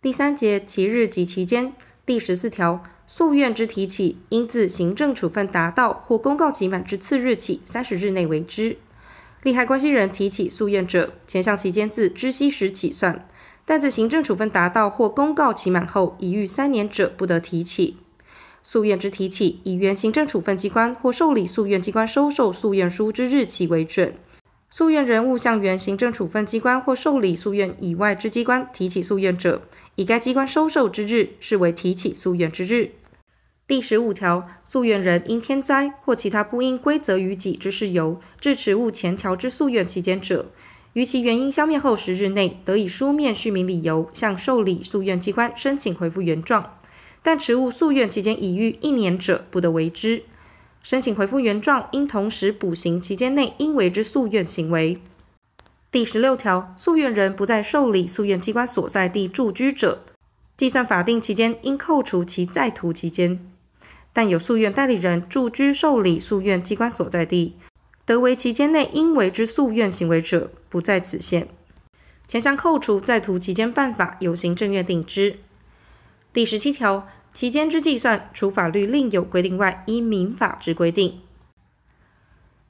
第三节其日及期间。第十四条，诉愿之提起，应自行政处分达到或公告期满之次日起三十日内为之。利害关系人提起诉愿者，前项期间自知悉时起算，但自行政处分达到或公告期满后已逾三年者，不得提起。诉愿之提起，以原行政处分机关或受理诉愿机关收受诉愿书之日起为准。诉愿人物向原行政处分机关或受理诉愿以外之机关提起诉愿者，以该机关收受之日视为提起诉愿之日。第十五条，诉愿人因天灾或其他不应归责于己之事由，致迟误前条之诉愿期间者，于其原因消灭后十日内，得以书面叙明理由，向受理诉愿机关申请回复原状。但迟误诉愿期间已逾一年者，不得为之。申请回复原状，应同时补行期间内应为之诉愿行为。第十六条，诉愿人不在受理诉愿机关所在地住居者，计算法定期间应扣除其在途期间；但有诉愿代理人住居受理诉愿机关所在地，得为期间内应为之诉愿行为者，不在此限。前项扣除在途期间办法，由行政院定之。第十七条。期间之计算，除法律另有规定外，依民法之规定。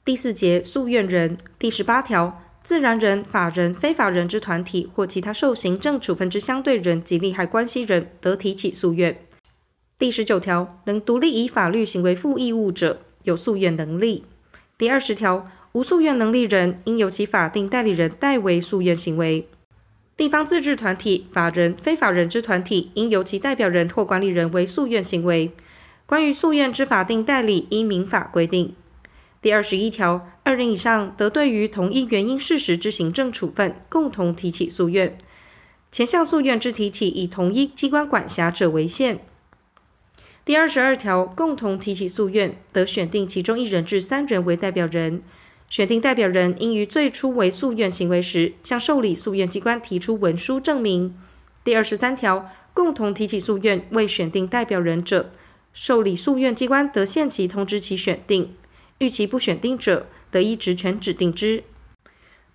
第四节诉愿人第十八条，自然人、法人、非法人之团体或其他受行政处分之相对人及利害关系人，得提起诉愿。第十九条，能独立以法律行为负义务者，有诉愿能力。第二十条，无诉愿能力人，应由其法定代理人代为诉愿行为。地方自治团体、法人、非法人之团体，应由其代表人或管理人为诉愿行为。关于诉愿之法定代理，依民法规定。第二十一条，二人以上得对于同一原因事实之行政处分，共同提起诉愿。前项诉愿之提起，以同一机关管辖者为限。第二十二条，共同提起诉愿，得选定其中一人至三人为代表人。选定代表人应于最初为诉愿行为时，向受理诉愿机关提出文书证明。第二十三条，共同提起诉愿未选定代表人者，受理诉愿机关得限期通知其选定；逾期不选定者，得依职权指定之。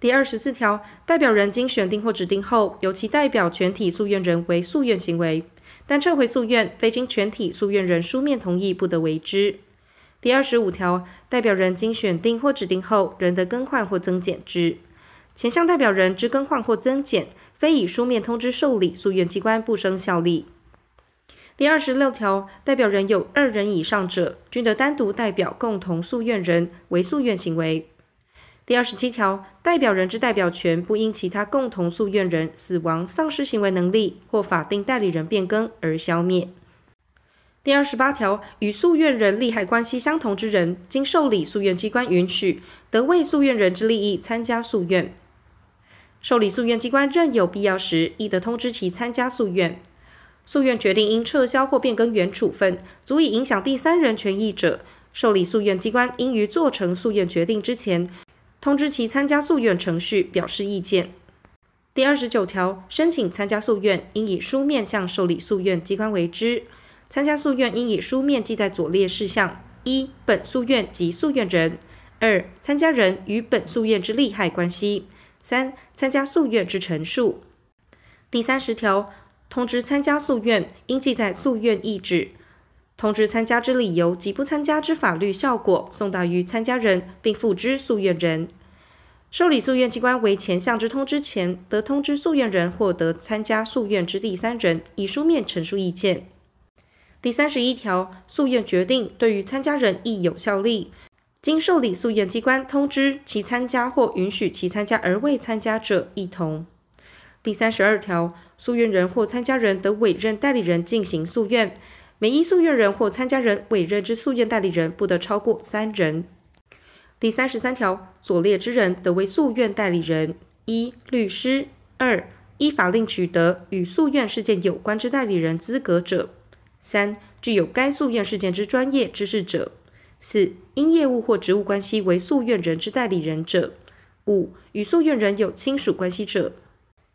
第二十四条，代表人经选定或指定后，由其代表全体诉愿人为诉愿行为，但撤回诉愿非经全体诉愿人书面同意，不得为之。第二十五条，代表人经选定或指定后，仍得更换或增减之。前项代表人之更换或增减，非以书面通知受理诉愿机关，不生效力。第二十六条，代表人有二人以上者，均得单独代表共同诉愿人为诉愿行为。第二十七条，代表人之代表权不因其他共同诉愿人死亡、丧失行为能力或法定代理人变更而消灭。第二十八条，与诉愿人利害关系相同之人，经受理诉愿机关允许，得为诉愿人之利益参加诉愿。受理诉愿机关认有必要时，亦得通知其参加诉愿。诉愿决定应撤销或变更原处分，足以影响第三人权益者，受理诉愿机关应于做成诉愿决定之前，通知其参加诉愿程序，表示意见。第二十九条，申请参加诉愿，应以书面向受理诉愿机关为之。参加诉愿应以书面记载左列事项：一、本诉愿及诉愿人；二、参加人与本诉愿之利害关系；三、参加诉愿之陈述。第三十条，通知参加诉愿应记载诉愿意旨，通知参加之理由及不参加之法律效果，送达于参加人，并付之诉愿人。受理诉愿机关为前项之通知前，得通知诉愿人或得参加诉愿之第三人，以书面陈述意见。第三十一条，诉愿决定对于参加人亦有效力，经受理诉愿机关通知其参加或允许其参加而未参加者，亦同。第三十二条，诉愿人或参加人得委任代理人进行诉愿，每一诉愿人或参加人委任之诉愿代理人不得超过三人。第三十三条，所列之人得为诉愿代理人：一、律师；二、依法令取得与诉愿事件有关之代理人资格者。三、具有该诉愿事件之专业知识者；四、因业务或职务关系为诉愿人之代理人者；五、与诉愿人有亲属关系者。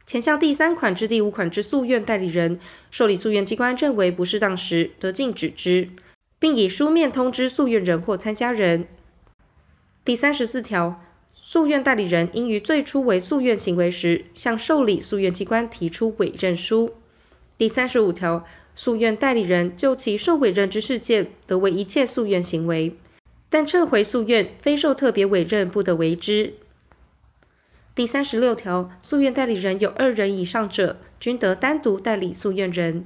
前项第三款至第五款之诉愿代理人，受理诉愿机关认为不适当时，得禁止之，并以书面通知诉愿人或参加人。第三十四条，诉愿代理人应于最初为诉愿行为时，向受理诉愿机关提出委任书。第三十五条，诉愿代理人就其受委任之事件，得为一切诉愿行为，但撤回诉愿非受特别委任，不得为之。第三十六条，诉愿代理人有二人以上者，均得单独代理诉愿人；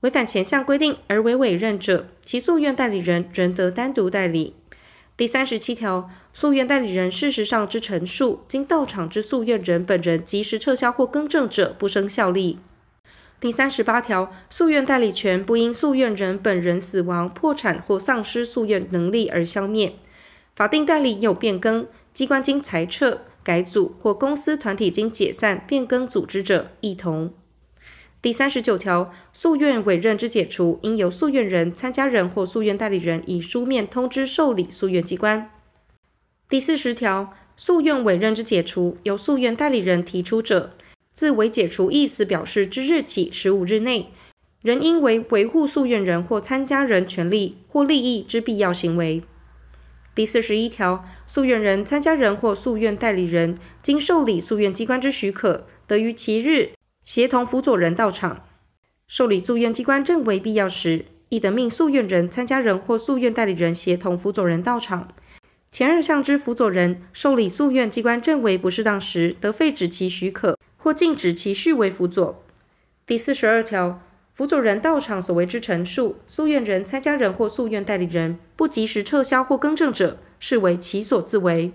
违反前项规定而为委任者，其诉愿代理人仍得单独代理。第三十七条，诉愿代理人事实上之陈述，经到场之诉愿人本人及时撤销或更正者，不生效力。第三十八条，诉愿代理权不因诉愿人本人死亡、破产或丧失诉愿能力而消灭。法定代理有变更、机关经裁撤、改组或公司团体经解散、变更组织者，一同。第三十九条，诉愿委任之解除，应由诉愿人、参加人或诉愿代理人以书面通知受理诉愿机关。第四十条，诉愿委任之解除，由诉愿代理人提出者，自为解除意思表示之日起十五日内，仍应为维护诉愿人或参加人权利或利益之必要行为。第四十一条，诉愿人、参加人或诉愿代理人经受理诉愿机关之许可，得于其日协同辅佐人到场。受理诉愿机关认为必要时，亦得命诉愿人、参加人或诉愿代理人协同辅佐人到场。前二项之辅佐人受理诉愿机关认为不适当时，得废止其许可禁止其续为辅佐。第四十二条，辅佐人到场所为之陈述，诉愿人、参加人或诉愿代理人不及时撤销或更正者，视为其所自为。